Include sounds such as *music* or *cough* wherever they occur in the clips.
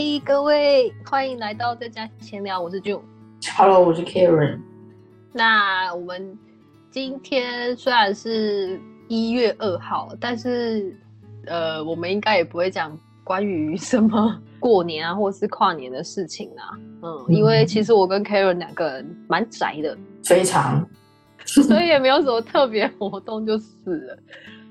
嗨，各位，欢迎来到在家闲聊，我是 June。Hello，我是 Karen。那我们今天虽然是一月二号，但是呃，我们应该也不会讲关于什么过年啊，或是跨年的事情啊。嗯，因为其实我跟 Karen 两个人蛮宅的，非常，*laughs* 所以也没有什么特别活动就死了。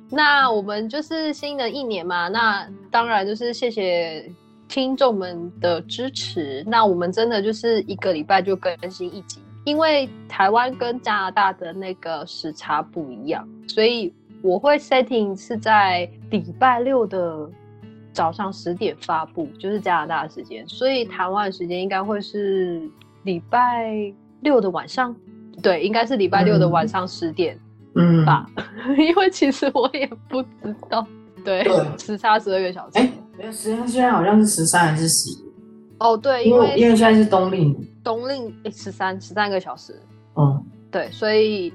那我们就是新的一年嘛，那当然就是谢谢听众们的支持。那我们真的就是一个礼拜就更新一集，因为台湾跟加拿大的那个时差不一样，所以我会 setting 是在礼拜六的早上十点发布，就是加拿大的时间，所以台湾的时间应该会是礼拜六的晚上，对，应该是礼拜六的晚上十点。嗯，吧，*laughs* 因为其实我也不知道，对，对时差十二个小时。哎，没有，实际上现在好像是十三还是十一？哦，对，因因为为因为现在是冬令，冬令十三十三个小时，嗯。对，所以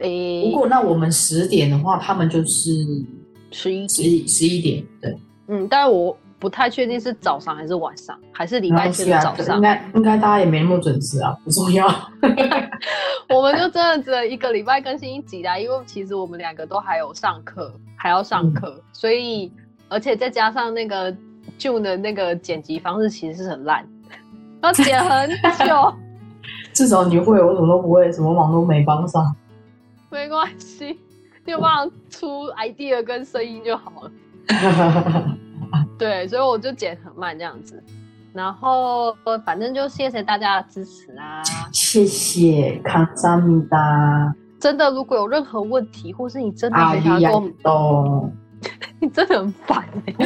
诶不过那我们十点的话，他们就是十一十一十一点，对，嗯，但是我不太确定是早上还是晚上，还是礼拜天早上应。该应该大家也没那么准时啊，不重要。*laughs* 我们就真的只能一个礼拜更新一集啦，因为其实我们两个都还有上课，还要上课，嗯所以而且再加上那个 June 的那个剪辑方式其实是很烂，要剪很久。*laughs* 至少你会，我什么都不会，什么忙都没帮上。没关系，你有帮出 idea 跟声音就好了。*laughs* 对，所以我就剪很慢这样子。然后呃反正就谢谢大家的支持啊！谢谢康萨米达真的，如果有任何问题，或是你真的想跟我们，都。*laughs* 你真的很烦欸 *laughs*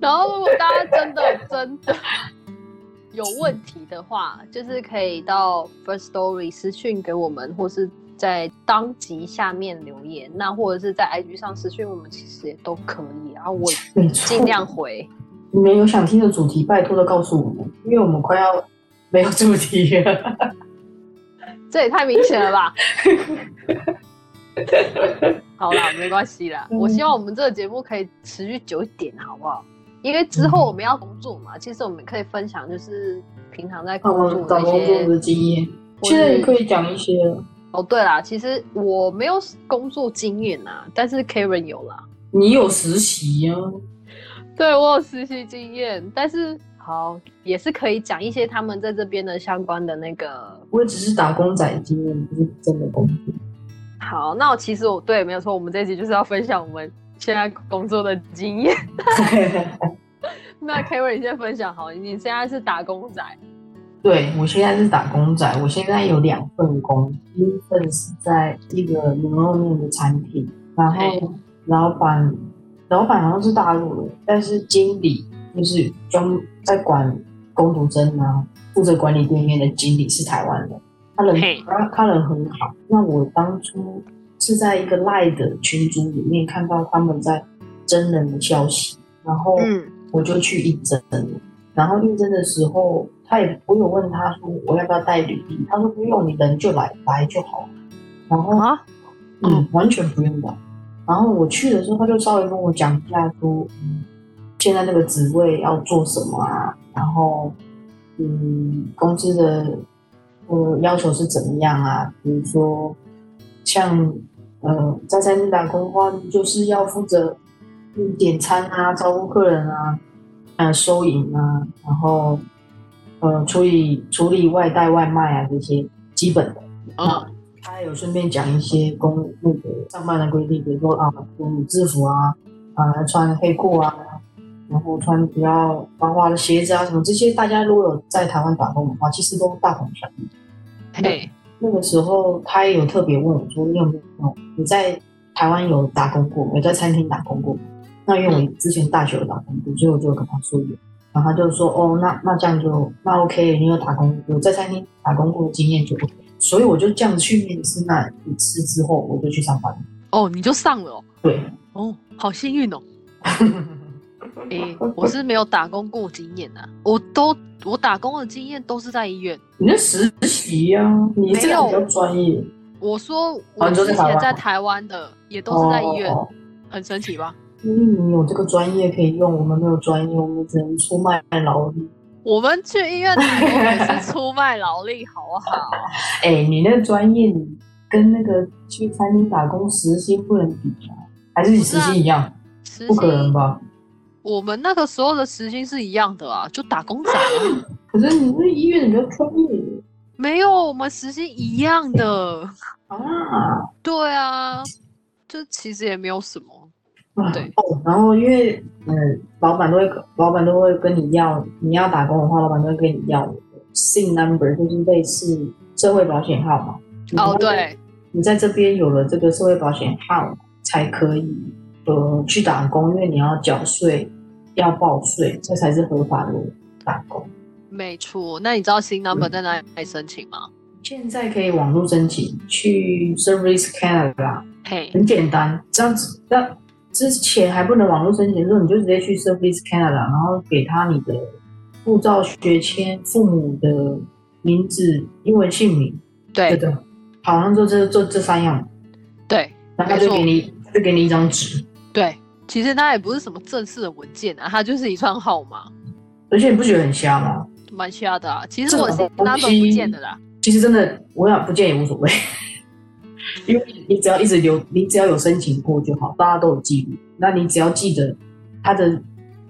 然后，如果大家真的真的有问题的话，就是可以到 First Story 私讯给我们，或是在当集下面留言，那或者是在 IG 上私讯我们，其实也都可以。然后我尽量回。你们有想听的主题，拜托的告诉我们，因为我们快要没有主题了。这也太明显了吧？*laughs* *laughs* 好啦，没关系啦。嗯我希望我们这个节目可以持续久一点，好不好？因为之后我们要工作嘛，其实我们可以分享，就是平常在工作找工作的经验，或现在也可以讲一些。哦，对啦，其实我没有工作经验啊，但是 Karen 有啦。你有实习呀、对我有实习经验，但是好也是可以讲一些他们在这边的相关的那个我也只是打工仔经验，不是真的工作。好，那我其实我对没有错，我们这一集就是要分享我们现在工作的经验。*laughs* *laughs* 那 Karen 你先分享好，你现在是打工仔，对我现在是打工仔，我现在有两份工，第一份是在一个牛肉面的餐厅，然后老板老板好像是大陆的，但是经理就是专在管工读生啊，负责管理店面的经理是台湾的，他人他他人很好。那我当初是在一个赖的群组里面看到他们在真人的消息，然后嗯我就去应征了。然后应征的时候，他也我有问他说我要不要带履历，他说不用，你人就来来就好。然后啊，嗯，完全不用的。然后我去的时候，他就稍微跟我讲一下说，嗯，现在那个职位要做什么啊，然后，嗯，公司的呃要求是怎么样啊？比如说，像呃在餐厅打工的话，就是要负责嗯点餐啊，招呼客人啊，呃收银啊，然后呃处理处理外带外卖啊这些基本的。嗯他还有顺便讲一些公那个上班的规定，比如说啊，妇女制服啊，啊穿黑裤啊，然后穿比较花花的鞋子啊，什么这些，大家如果有在台湾打工的话，其实都大同小异。对，那个时候他也有特别问我说，你有没有你在台湾有打工过，有在餐厅打工过吗？那因为我之前大学有打工过，所以我就跟他说有。然后他就说，哦，那那这样就那 OK，你有打工，有在餐厅打工过的经验就 OK。所以我就这样子去面试那一次之后，我就去上班了。哦，你就上了哦，对，哦，好幸运哦。诶、我是没有打工过经验啊，我都我打工的经验都是在医院。你在实习呀、你这个比较专业。我说哦我之前在在台湾的也都是在医院，哦很神奇吧？因为你有这个专业可以用，我们没有专业，我们只能出卖劳力。我们去医院打工也是出卖劳力，好不好？*laughs* 哎、你那个专业，你跟那个去餐厅打工时薪不能比啊，还是你时薪一样？时不可能，吧？我们那个时候的时薪是一样的啊，就打工仔啊。可是你那医院比较专业没有，我们时薪一样的。啊。对啊，就其实也没有什么。啊对哦，然后因为嗯，老板都会老板都会跟你要，你要打工的话，老板都会跟你要 SIN number，就是类似社会保险号嘛。哦，对，你在这边有了这个社会保险号，才可以呃去打工，因为你要缴税，要报税，这才是合法的打工。没错。那你知道新 number 在哪里申请吗？现在可以网络申请，去 Service Canada，嘿，很简单。这样子，那之前还不能网络申请的时候，你就直接去 Service Canada，然后给他你的护照、学签、父母的名字、英文姓名，对对的，好像就这这这三样，对然后他就给你就给你一张纸，对，其实它也不是什么正式的文件啊，它就是一串号码，而且你不觉得很瞎吗？蛮瞎的啊。其实这我新种东 number 西不见的啦。其实真的，我想不见也无所谓，*laughs* 因为你只要一直留，你只要有申请过就好，大家都有记录。那你只要记得它的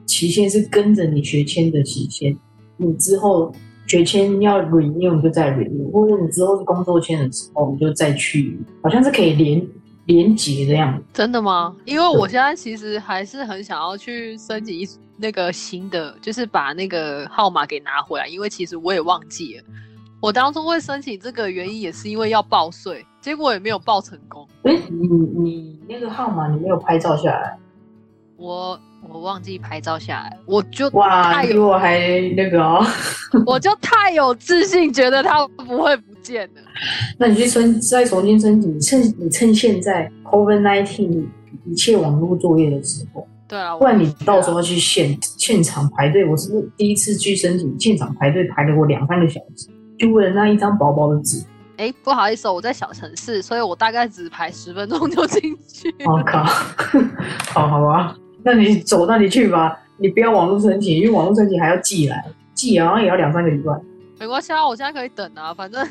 期限是跟着你学签的期限，你之后学签要 renew 你就再 renew，或者你之后是工作签的时候你就再去，好像是可以连连结这样子。真的吗？因为我现在其实还是很想要去申请一那个新的，就是把那个号码给拿回来，因为其实我也忘记了。我当初会申请这个原因也是因为要报税，结果也没有报成功。哎，你你那个号码你没有拍照下来？我我忘记拍照下来，我就哇，比我还那个哦。*laughs* 我就太有自信，觉得他不会不 *laughs* 那你去申再重新申请，趁你趁现在 COVID nineteen 一切网络作业的时候，对啊，不然你到时候去现现场排队。我是第一次去申请，现场排队排了我两三个小时，就为了那一张薄薄的纸。哎，不好意思、哦，我在小城市，所以我大概只排十分钟就进去。我、靠，*laughs* 好好啊，那你走那里去吧，你不要网络申请，因为网络申请还要寄来，寄好像也要两三个礼拜。没关系啊，我现在可以等啊，反正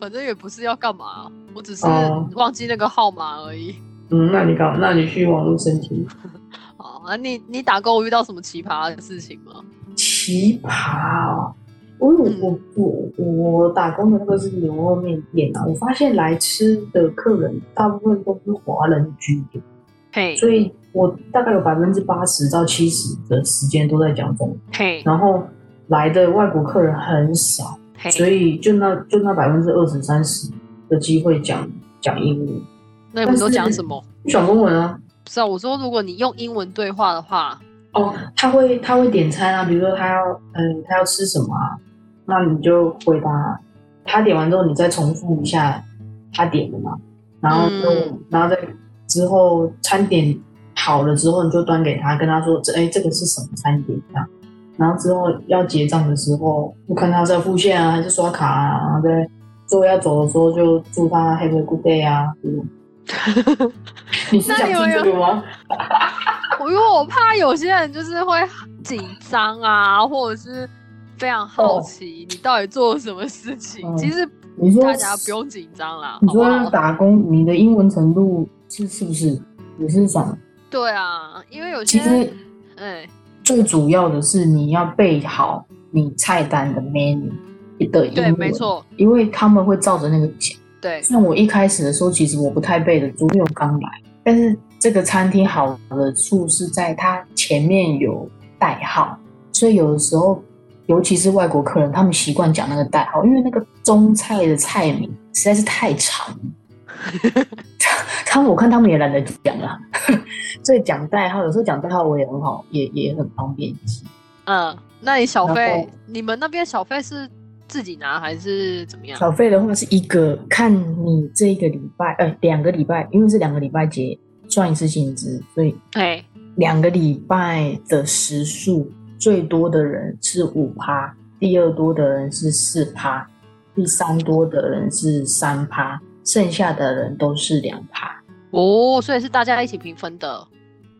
反正也不是要干嘛，我只是哦忘记那个号码而已。嗯，那你搞，那你去网络申请。*laughs* 哦，那你你打工有遇到什么奇葩的事情吗？奇葩哦！因为我我我我打工的那个是牛肉面店啊，我发现来吃的客人大部分都是华人居多，嘿，所以我大概有百分之八十到七十的时间都在讲中文，嘿，然后来的外国客人很少，嘿，所以就那就那百分之二十三十的机会讲讲英文，那你们都讲什么？讲中文啊。不是啊，我说如果你用英文对话的话，哦，他会他会点餐啊，比如说他要嗯他要吃什么啊，那你就回答他点完之后，你再重复一下他点的嘛，然后就、嗯。然后再之后餐点好了之后，你就端给他，跟他说这哎这个是什么餐点？这样，然后之后要结账的时候，就看他是要付现啊还是刷卡啊，然后在最后要走的时候就祝他 Have a good day 啊，*laughs* 你是想听这个吗？我 *laughs* 因为我怕有些人就是会紧张啊，或者是非常好哦奇你到底做了什么事情。嗯其实你说大家不用紧张啦，你说？打工，你的英文程度是是不是也是想？对啊，因为有些其实哎，最主要的是你要背好你菜单的 menu 的英对，文，没，错，因为他们会照着那个讲。对，像我一开始的时候，其实我不太背的，因为我刚来。但是这个餐厅好的处是在它前面有代号，所以有的时候，尤其是外国客人，他们习惯讲那个代号，因为那个中菜的菜名实在是太长了。*laughs* 他们我看他们也懒得讲了，*laughs* 所以讲代号有时候讲代号我也很好，也也很方便记。嗯，那你小费，你们那边小费是自己拿还是怎么样？小费的话是一个，看你这一个礼拜，呃，两个礼拜，因为是两个礼拜结算一次薪资，所以哎，两个礼拜的时数最多的人是五趴，第二多的人是四趴，第三多的人是三趴，剩下的人都是两趴。哦，所以是大家一起平分的。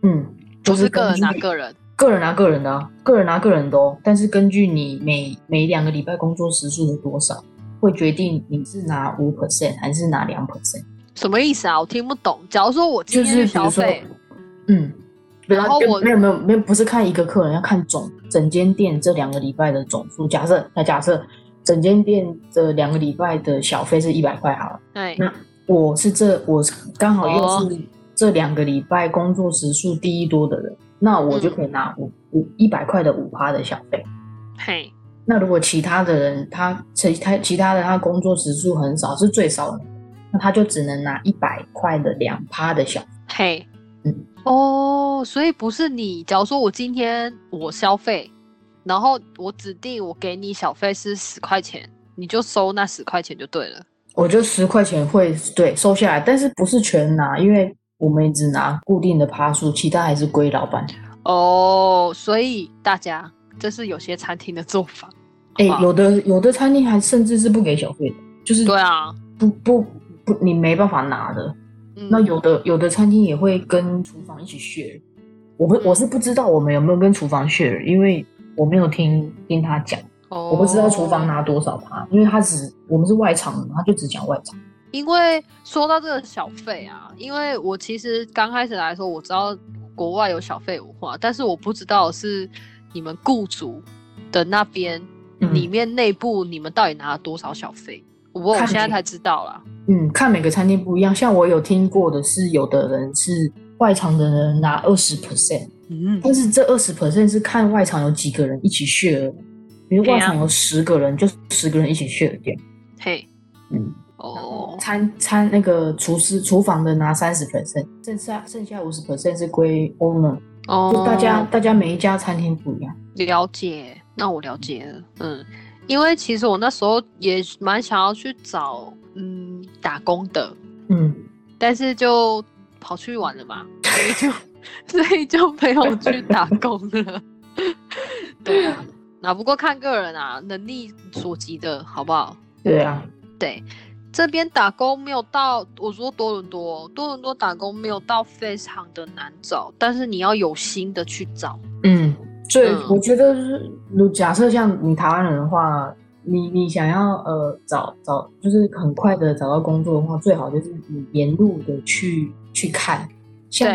嗯，就是个人拿个人，个人拿个人的啊，个人拿个人的哦。但是根据你每每两个礼拜工作时数的多少，会决定你是拿五 percent 还是拿两 percent。什么意思啊？我听不懂。假如说我今天消费，嗯，然后我没有没有没有，不是看一个客人，要看总整间店这两个礼拜的总数。假设那假设整间店的两个礼拜的小费是一百块好了，对，那我是这我刚好又是。这两个礼拜工作时数第一多的人，那我就可以拿五五一百块的五趴的小费。嘿，那如果其他的人他其他其他的他工作时数很少，是最少的，那他就只能拿一百块的两趴的小费。嘿，嗯，哦，所以不是你，假如说我今天我消费，然后我指定我给你小费是十块钱，你就收那十块钱就对了。我就十块钱会对收下来，但是不是全拿，因为。我们只拿固定的趴数，其他还是归老板。哦，所以大家这是有些餐厅的做法。哎，有的有的餐厅还甚至是不给小费的，就是对啊，不不不，你没办法拿的。那有的有的餐厅也会跟厨房一起 share。我不我是不知道我们有没有跟厨房 share，因为我没有听听他讲，我不知道厨房拿多少趴，因为他只我们是外场的嘛，他就只讲外场。因为说到这个小费啊，因为我其实刚开始来说，我知道国外有小费文化，但是我不知道是你们雇主的那边里面内部你们到底拿了多少小费，我我现在才知道啦。嗯，看每个餐厅不一样，像我有听过的是，有的人是外场的人拿二十 percent，嗯，但是这二十 percent 是看外场有几个人一起 share，比如外场有十个人，就十个人一起 share 掉。嘿，嗯。哦，餐餐那个厨师厨房的拿三十 percent，剩下剩下五十 percent 是归 owner。哦，就大家大家每一家餐厅不一样。了解，那我了解了。嗯，因为其实我那时候也蛮想要去找嗯打工的，嗯，但是就跑去玩了嘛，所以就 *laughs* 所以就没有去打工了。*laughs* 对啊，那不过看个人啊，能力所及的好不好？对啊，对。这边打工没有到，我说多伦多，多伦多打工没有到非常的难找，但是你要有心的去找。嗯，对，我觉得是，如假设像你台湾人的话，你你想要呃找找，就是很快的找到工作的话，最好就是你沿路的去去看，像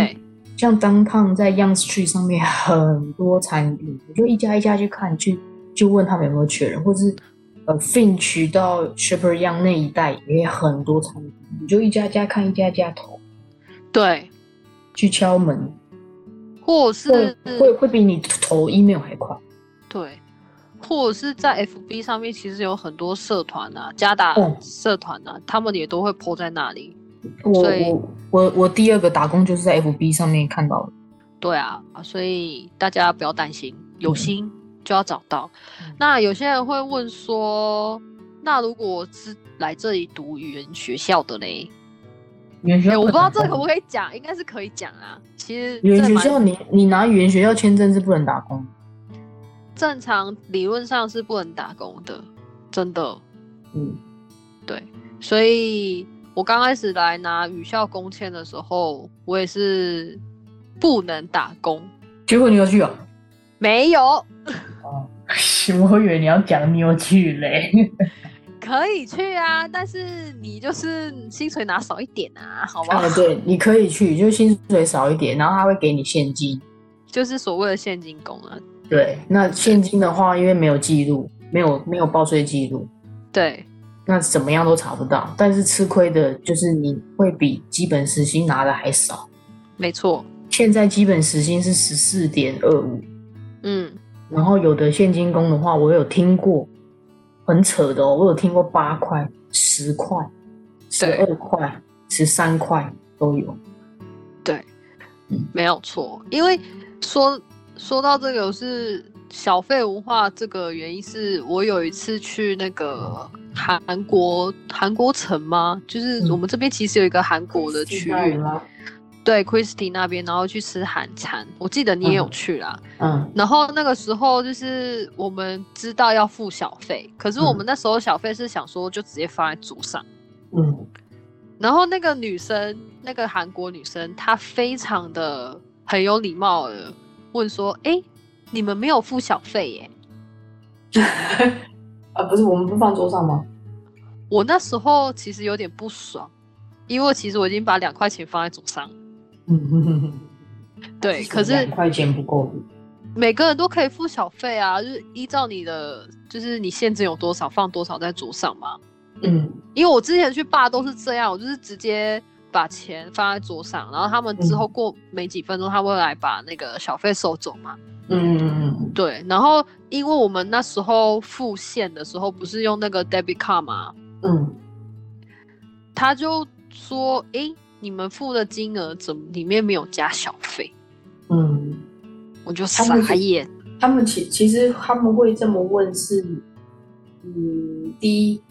像当趟在 Young Street 上面很多餐厅，我就一家一家去看，去就问他们有没有缺人，或者是。呃，Finch 到 Shepherd Young 那一带也很多餐厅，你就一家家看，一家家投，对，去敲门，或者是会会比你投 email 还快，对，或者是在 FB 上面，其实有很多社团啊，加达社团啊，他们也都会 po 在那里。我我我我第二个打工就是在 FB 上面看到的。对啊，所以大家不要担心，有心。就要找到。那有些人会问说，那如果是来这里读语言学校的嘞？语言学校我不知道这可不可以讲，应该是可以讲啊。其实语言学校，你你拿语言学校签证是不能打工。正常理论上是不能打工的，真的。嗯，对。所以我刚开始来拿语校工签的时候，我也是不能打工。结果你要去啊？没有。哦，我以为你要讲你有去嘞，*laughs* 可以去啊，但是你就是薪水拿少一点啊，好不好？对，你可以去，就是薪水少一点，然后他会给你现金，就是所谓的现金工啊。对，那现金的话，因为没有记录，没有没有报税记录，对，那怎么样都查不到。但是吃亏的就是你会比基本时薪拿的还少。没错，现在基本时薪是十四点二五，嗯。然后有的现金工的话，我有听过，很扯的哦。我有听过八块、十块、十二块、十三块都有。对，没有错。因为说说到这个是小费文化，这个原因是我有一次去那个韩国韩国城吗？就是我们这边其实有一个韩国的区域。对，Christy 那边，然后去吃韩餐，我记得你也有去啦。嗯，然后那个时候就是我们知道要付小费，可是我们那时候小费是想说就直接放在桌上。嗯，然后那个女生，那个韩国女生，她非常的很有礼貌的问说：“哎，你们没有付小费耶？” *laughs* 啊，不是，我们不放桌上吗？我那时候其实有点不爽，因为其实我已经把两块钱放在桌上。嗯对，可是两块钱不够。每个人都可以付小费啊，就是依照你的，就是你现金有多少放多少在桌上嘛。嗯，因为我之前去霸都是这样，我就是直接把钱放在桌上，然后他们之后过没几分钟，他会来把那个小费收走嘛。嗯嗯嗯，对。然后因为我们那时候付现的时候不是用那个 debit card 吗？嗯，他就说：“哎，你们付的金额怎么里面没有加小费？”嗯。我就傻眼。他们其其实他们会这么问是，嗯，第一，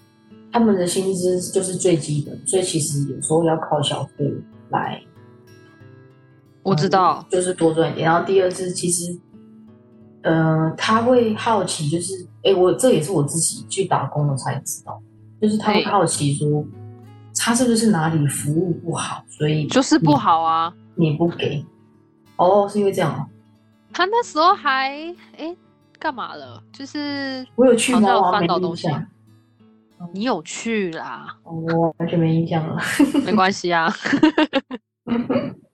他们的薪资就是最基本，所以其实有时候要靠小费来。我知道，就是多赚一点。然后第二是，其实，呃，他会好奇，就是，哎，我这也是我自己去打工了才知道，就是他会好奇说，他是不是哪里服务不好，所以就是不好啊，你不给，哦，是因为这样。他那时候还哎干嘛了？就是我有去吗？翻到东西，你有去啦？我完全没印象了。没关系啊。嗯 *laughs*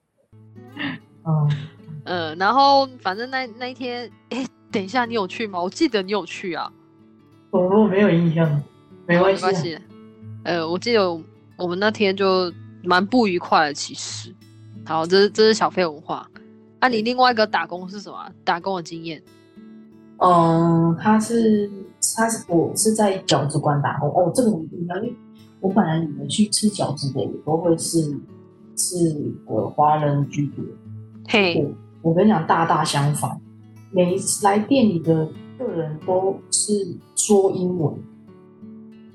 *laughs* 呃，然后反正那那一天，哎，等一下，你有去吗？我记得你有去啊。我没有印象，没关系。呃，我记得我们那天就蛮不愉快的，其实。好，这是这是小费文化。那你另外一个打工是什么？打工的经验？嗯，他是他是我是在饺子馆打工哦。这个我因为我本来以为去吃饺子的也都会是是呃华人居多。嘿，我跟你讲，大大相反，每一次来店里的客人都是说英文。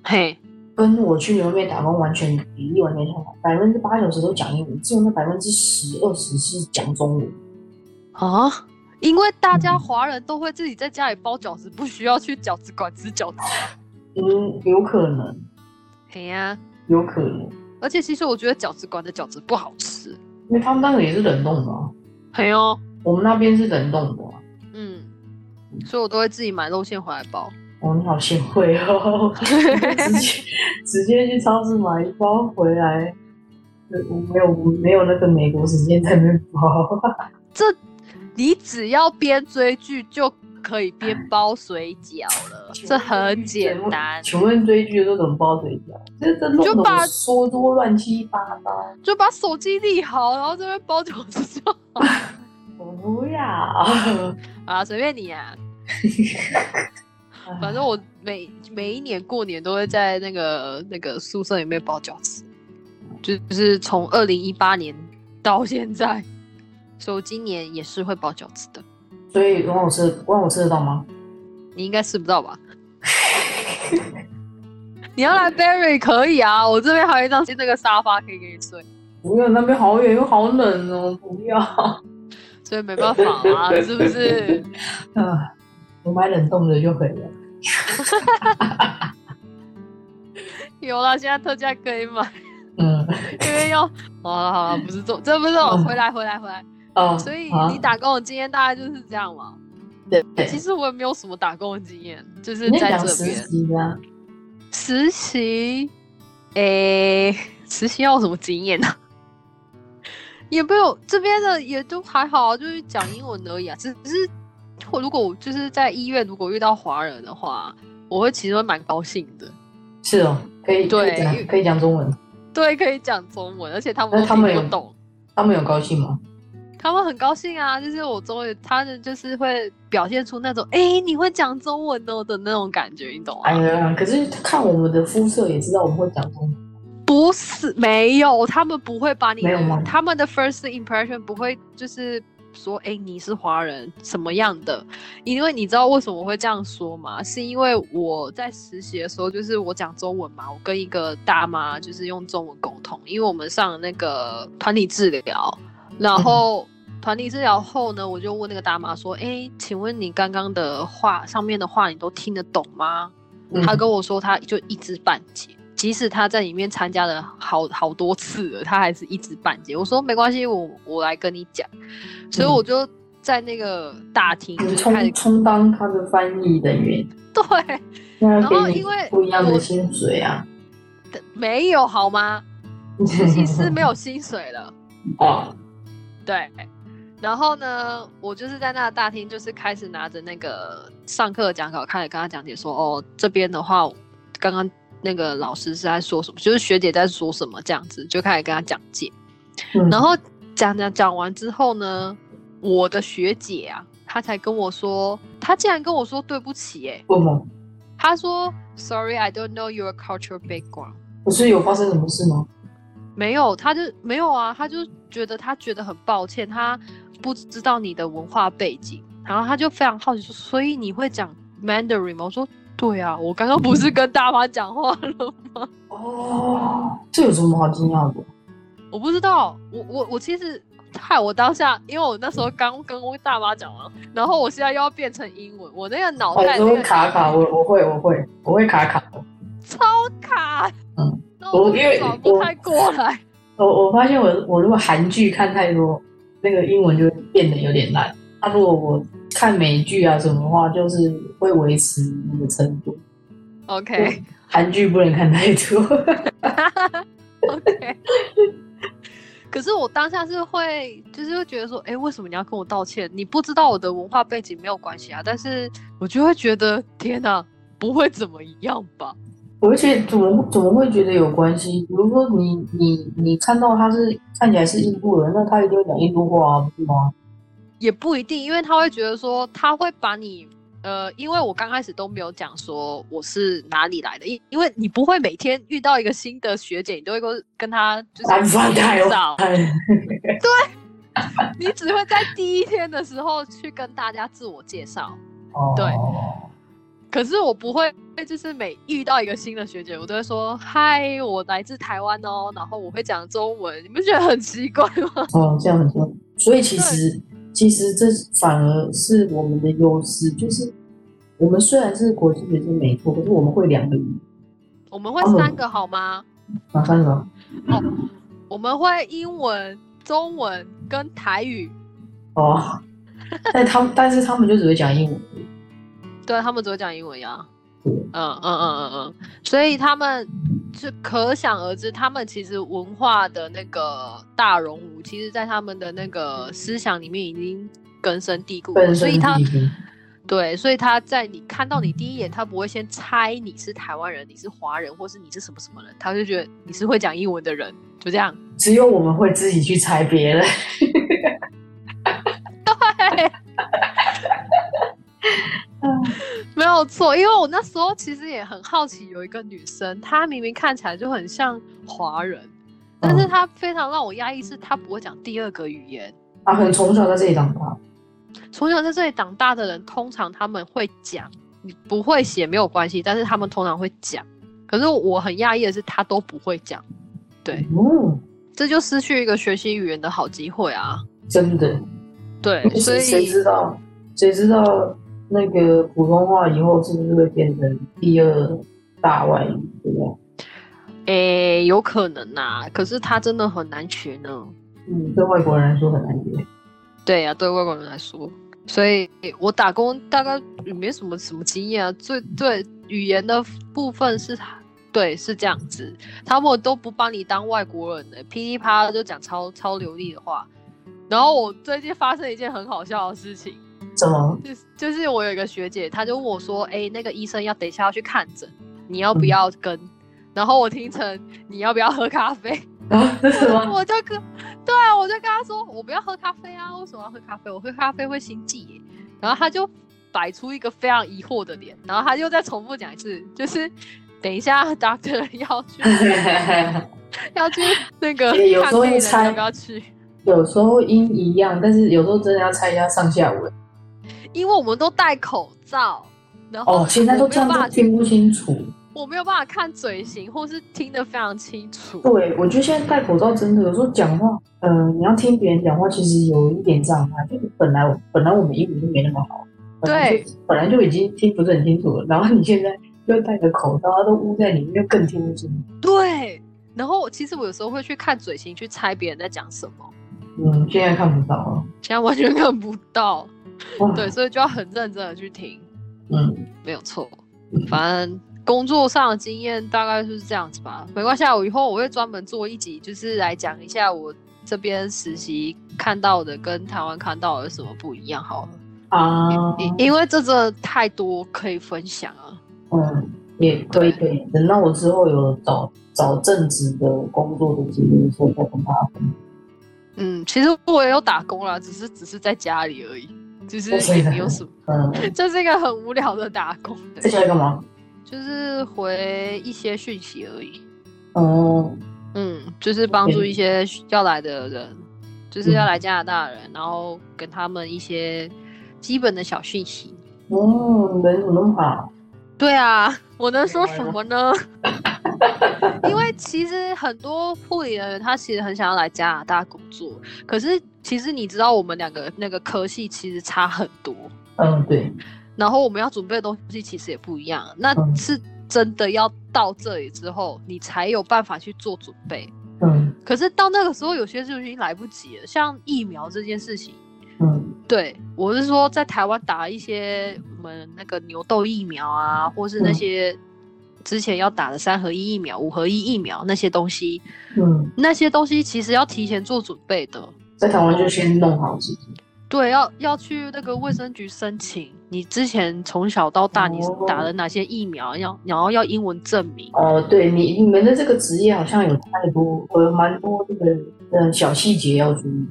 嘿，跟我去牛肉面打工完全比例完全相反，百分之八九十都讲英文，只有那百分之十二十是讲中文。啊，因为大家华人都会自己在家里包饺子，不需要去饺子馆吃饺子。嗯，有可能。对呀，有可能。而且其实我觉得饺子馆的饺子不好吃，因为他们那个也是冷冻的。对哦，我们那边是冷冻的。嗯，所以我都会自己买肉馅回来包。哦，你好贤惠哦，直接 *laughs* 直接去超市买一包回来。我没有没有那个美国时间在那包。这。你只要边追剧就可以边包水饺了，这很简单。请问追剧都怎么包水饺？这这弄得说多乱七八糟。就把手机立好，然后这边包饺子就好。我不要 *laughs* 啊，随便你啊。*laughs* 反正我每每一年过年都会在那个那个宿舍里面包饺子，就是从二零一八年到现在。所以我今年也是会包饺子的，所以让我吃，让我吃得到吗？你应该吃不到吧？*laughs* 你要来 Berry 可以啊，我这边还有一张那个沙发可以给你睡。不要，那边好远又好冷哦，不要。所以没办法啊，是不是？嗯，*laughs* 我买冷冻的就可以了。*laughs* 有了，现在特价可以买。嗯，因为要好了好了，不是这这不是我回来回来回来。哦，所以你打工的经验大概就是这样嘛？对，其实我也没有什么打工的经验，就是在这边实习。诶，实习要什么经验呢？*laughs* 也没有，这边的也都还好，就是讲英文而已啊。只是，我如果我就是在医院，如果遇到华人的话，我会其实会蛮高兴的。是哦，可以对，可以讲中文。对，可以讲中文，而且他们他们有懂，他们有高兴吗？他们很高兴啊，就是我终于，他们就是会表现出那种，哎，你会讲中文哦的那种感觉，你懂吗？哎呀，可是看我们的肤色也知道我们会讲中文。不是，没有，他们不会把你，没有吗？他们的 first impression 不会就是说，哎，你是华人什么样的？因为你知道为什么会这样说吗？是因为我在实习的时候，就是我讲中文嘛，我跟一个大妈就是用中文沟通，因为我们上那个团体治疗，然后。团体治疗后呢，我就问那个大妈说：“哎，请问你刚刚的话上面的话，你都听得懂吗？”他跟我说，他就一知半解。即使他在里面参加了好好多次了，他还是一知半解。我说没关系，我我来跟你讲，所以我就在那个大厅就开始充充当他的翻译人员，对，*laughs* 然后因为不一样的薪水啊。没有好吗？实习师没有薪水了。哦，对，然后呢，我就是在那个大厅，就是开始拿着那个上课的讲稿，开始跟他讲解说，哦，这边的话，刚刚那个老师是在说什么，就是学姐在说什么，这样子就开始跟他讲解。嗯然后讲讲讲完之后呢，我的学姐啊，她才跟我说，她竟然跟我说对不起、欸，为什么？她说，Sorry, I don't know your cultural background。不是有发生什么事吗？没有，他就没有啊，他就觉得他觉得很抱歉，他不知道你的文化背景，然后他就非常好奇说，所以你会讲 Mandarin 吗？我说对啊，我刚刚不是跟大妈讲话了吗？哦，这有什么好惊讶的？我不知道，我我我其实害我当下，因为我那时候刚跟大妈讲完，然后我现在又要变成英文，我那个脑袋那个卡卡，我我会我会我会卡卡的。超卡，嗯，我我因为我转不太过来。我我发现我我如果韩剧看太多，那个英文就会变得有点烂。那、如果我看美剧啊什么的话，就是会维持那个程度。OK 韩剧不能看太多。*laughs* OK。可是我当下是会，就是会觉得说，哎、为什么你要跟我道歉？你不知道我的文化背景没有关系啊，但是我就会觉得，天哪、不会怎么样吧？而且怎么怎么会觉得有关系？比如说你你你看到他是看起来是印度人，那他一定会讲印度话啊，不是吗？也不一定，因为他会觉得说，他会把你，呃，因为我刚开始都没有讲说我是哪里来的，因因为你不会每天遇到一个新的学姐，你都会跟跟她就是南方台介绍湾，*laughs* *laughs* 你只会在第一天的时候去跟大家自我介绍。哦，对可是我不会，就是每遇到一个新的学姐，我都会说嗨，我来自台湾哦，然后我会讲中文，你们觉得很奇怪吗？哦，这样很多。所以其实其实这反而是我们的优势，就是我们虽然是国际学生没错，可是我们会两个我们会哦三个好吗？哪三个？我们会英文、中文跟台语，哦，但他们但是他们就只会讲英文。对他们只会讲英文呀。嗯嗯嗯嗯嗯，所以他们就可想而知，他们其实文化的那个大熔炉，其实在他们的那个思想里面已经根深蒂固了，所以他。对，所以他在你看到你第一眼，他不会先猜你是台湾人，你是华人，或是你是什么什么人，他就觉得你是会讲英文的人，就这样。只有我们会自己去猜别人。*laughs* 对，*laughs* 没有错，因为我那时候其实也很好奇，有一个女生，她明明看起来就很像华人，但是嗯她非常让我压抑，是她不会讲第二个语言。啊，可能从小在这里长大。从小在这里长大的人，通常他们会讲，你不会写没有关系，但是他们通常会讲。可是我很讶异的是，他都不会讲，对，嗯，这就失去一个学习语言的好机会啊。真的。对，所以谁知道？谁知道那个普通话以后是不是会变成第二大外语？对不对？诶，有可能呐、可是他真的很难学呢。嗯，对外国人来说很难学。对呀、对外国人来说，所以我打工大概也没什么什么经验啊。最对语言的部分是，对是这样子，他们都不把你当外国人的，噼里啪啦就讲超超流利的话。然后我最近发生一件很好笑的事情，怎么？就是就是我有一个学姐，她就问我说：“哎、那个医生要等一下要去看诊，你要不要跟？”然后我听成你要不要喝咖啡？*laughs* 啊，这是什么？我就跟对啊，我就跟他说，我不要喝咖啡啊，为什么要喝咖啡？我喝咖啡会心悸耶。然后他就摆出一个非常疑惑的脸，然后他又再重复讲一次，就是等一下 doctor 要去 *laughs* 要去那个欸有时看病人，候会猜要不要去？有时候音一样，但是有时候真的要猜一下上下文。因为我们都戴口罩，然后哦，现在都这样听不清楚。我没有办法看嘴型，或是听得非常清楚。对，我觉得现在戴口罩真的有时候讲话，嗯、你要听别人讲话，其实有一点障碍。就是本来本来我们英语就没那么好，对本来就已经听不是很清楚了，然后你现在又戴个口罩，都捂在里面，就更听不清。对，然后其实我有时候会去看嘴型，去猜别人在讲什么。嗯，现在看不到了，现在完全看不到。哇对，，所以就要很认真的去听，嗯，没有错。反正工作上的经验大概就是这样子吧，没关系，啊，我以后我会专门做一集，就是来讲一下我这边实习看到的跟台湾看到的有什么不一样好了。啊，因因为这真的太多可以分享啊。嗯，也可以可以。等到我之后有找找正职的工作的经验的时候，再跟大家分享。嗯，其实我也有打工啦，只是只是在家里而已，就是也没有什么，嗯，*laughs* 就是一个很无聊的打工在的，家里干嘛？就是回一些讯息而已。哦，嗯，就是帮助一些要来的人，就是要来加拿大的人，然后跟他们一些基本的小讯息。哦，你人怎么那么好？对啊，我能说什么呢？因为其实很多护理人员他其实很想要来加拿大工作，可是其实你知道我们两个那个科系其实差很多，嗯，对，然后我们要准备的东西其实也不一样，那嗯是真的要到这里之后，你才有办法去做准备。嗯可是到那个时候，有些就已经来不及了，像疫苗这件事情。嗯对，我是说，在台湾打一些我们那个牛痘疫苗啊，或是那嗯些之前要打的三合一疫苗、五合一疫苗那些东西，嗯，那些东西其实要提前做准备的。在台湾就先弄好自己。对，要要去那个卫生局申请，你之前从小到大你打了哪些疫苗，要然后要英文证明。哦，对你你们的这个职业好像有太多，有蛮多这个呃小细节要注意。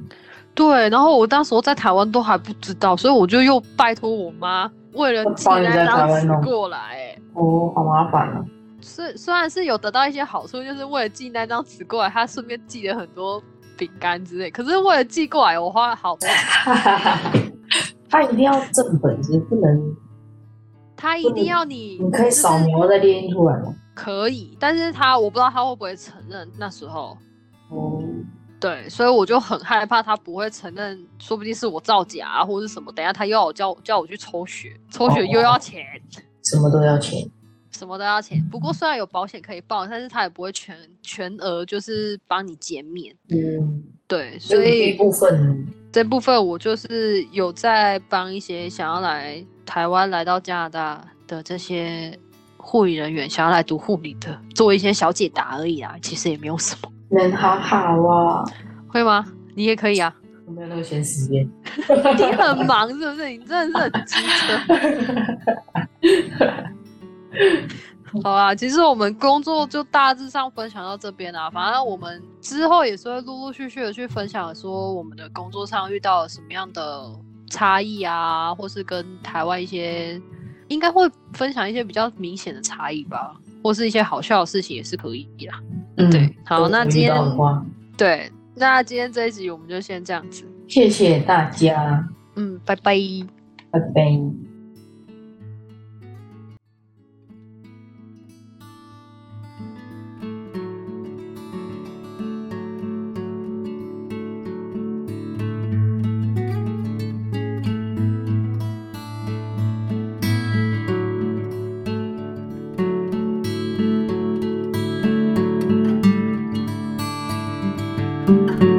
对，然后我当时候在台湾都还不知道，所以我就又拜托我妈为了寄那张纸过来、欸。哦，好麻烦啊。虽虽然是有得到一些好处，就是为了寄那张纸过来，他顺便寄了很多饼干之类。可是为了寄过来，我花了好多，*laughs* 他一定要正本，子不能，*laughs* 他一定要你，你可以就是扫描再列印出来吗？可以，但是他我不知道他会不会承认那时候。哦，对，所以我就很害怕他不会承认，说不定是我造假啊，或者是什么。等下他又要我叫叫我去抽血，抽血又要钱，什么都要钱。*laughs* 什么都要钱。不过虽然有保险可以报，但是他也不会全全额就是帮你减免。嗯，对，所以所以这部分，这部分我就是有在帮一些想要来台湾、来到加拿大的这些护理人员，想要来读护理的，做一些小解答而已啊。其实也没有什么，能好好哦，会吗？你也可以啊。我没有那个闲时间？你很忙是不是？你真的是很机车。*laughs* 好啊，其实我们工作就大致上分享到这边啦。反正我们之后也是会陆陆续续的去分享，说我们的工作上遇到了什么样的差异啊，或是跟台湾一些应该会分享一些比较明显的差异吧，或是一些好笑的事情也是可以啦。嗯对好那今天对，那今天这一集我们就先这样子，谢谢大家，嗯，拜拜。拜拜。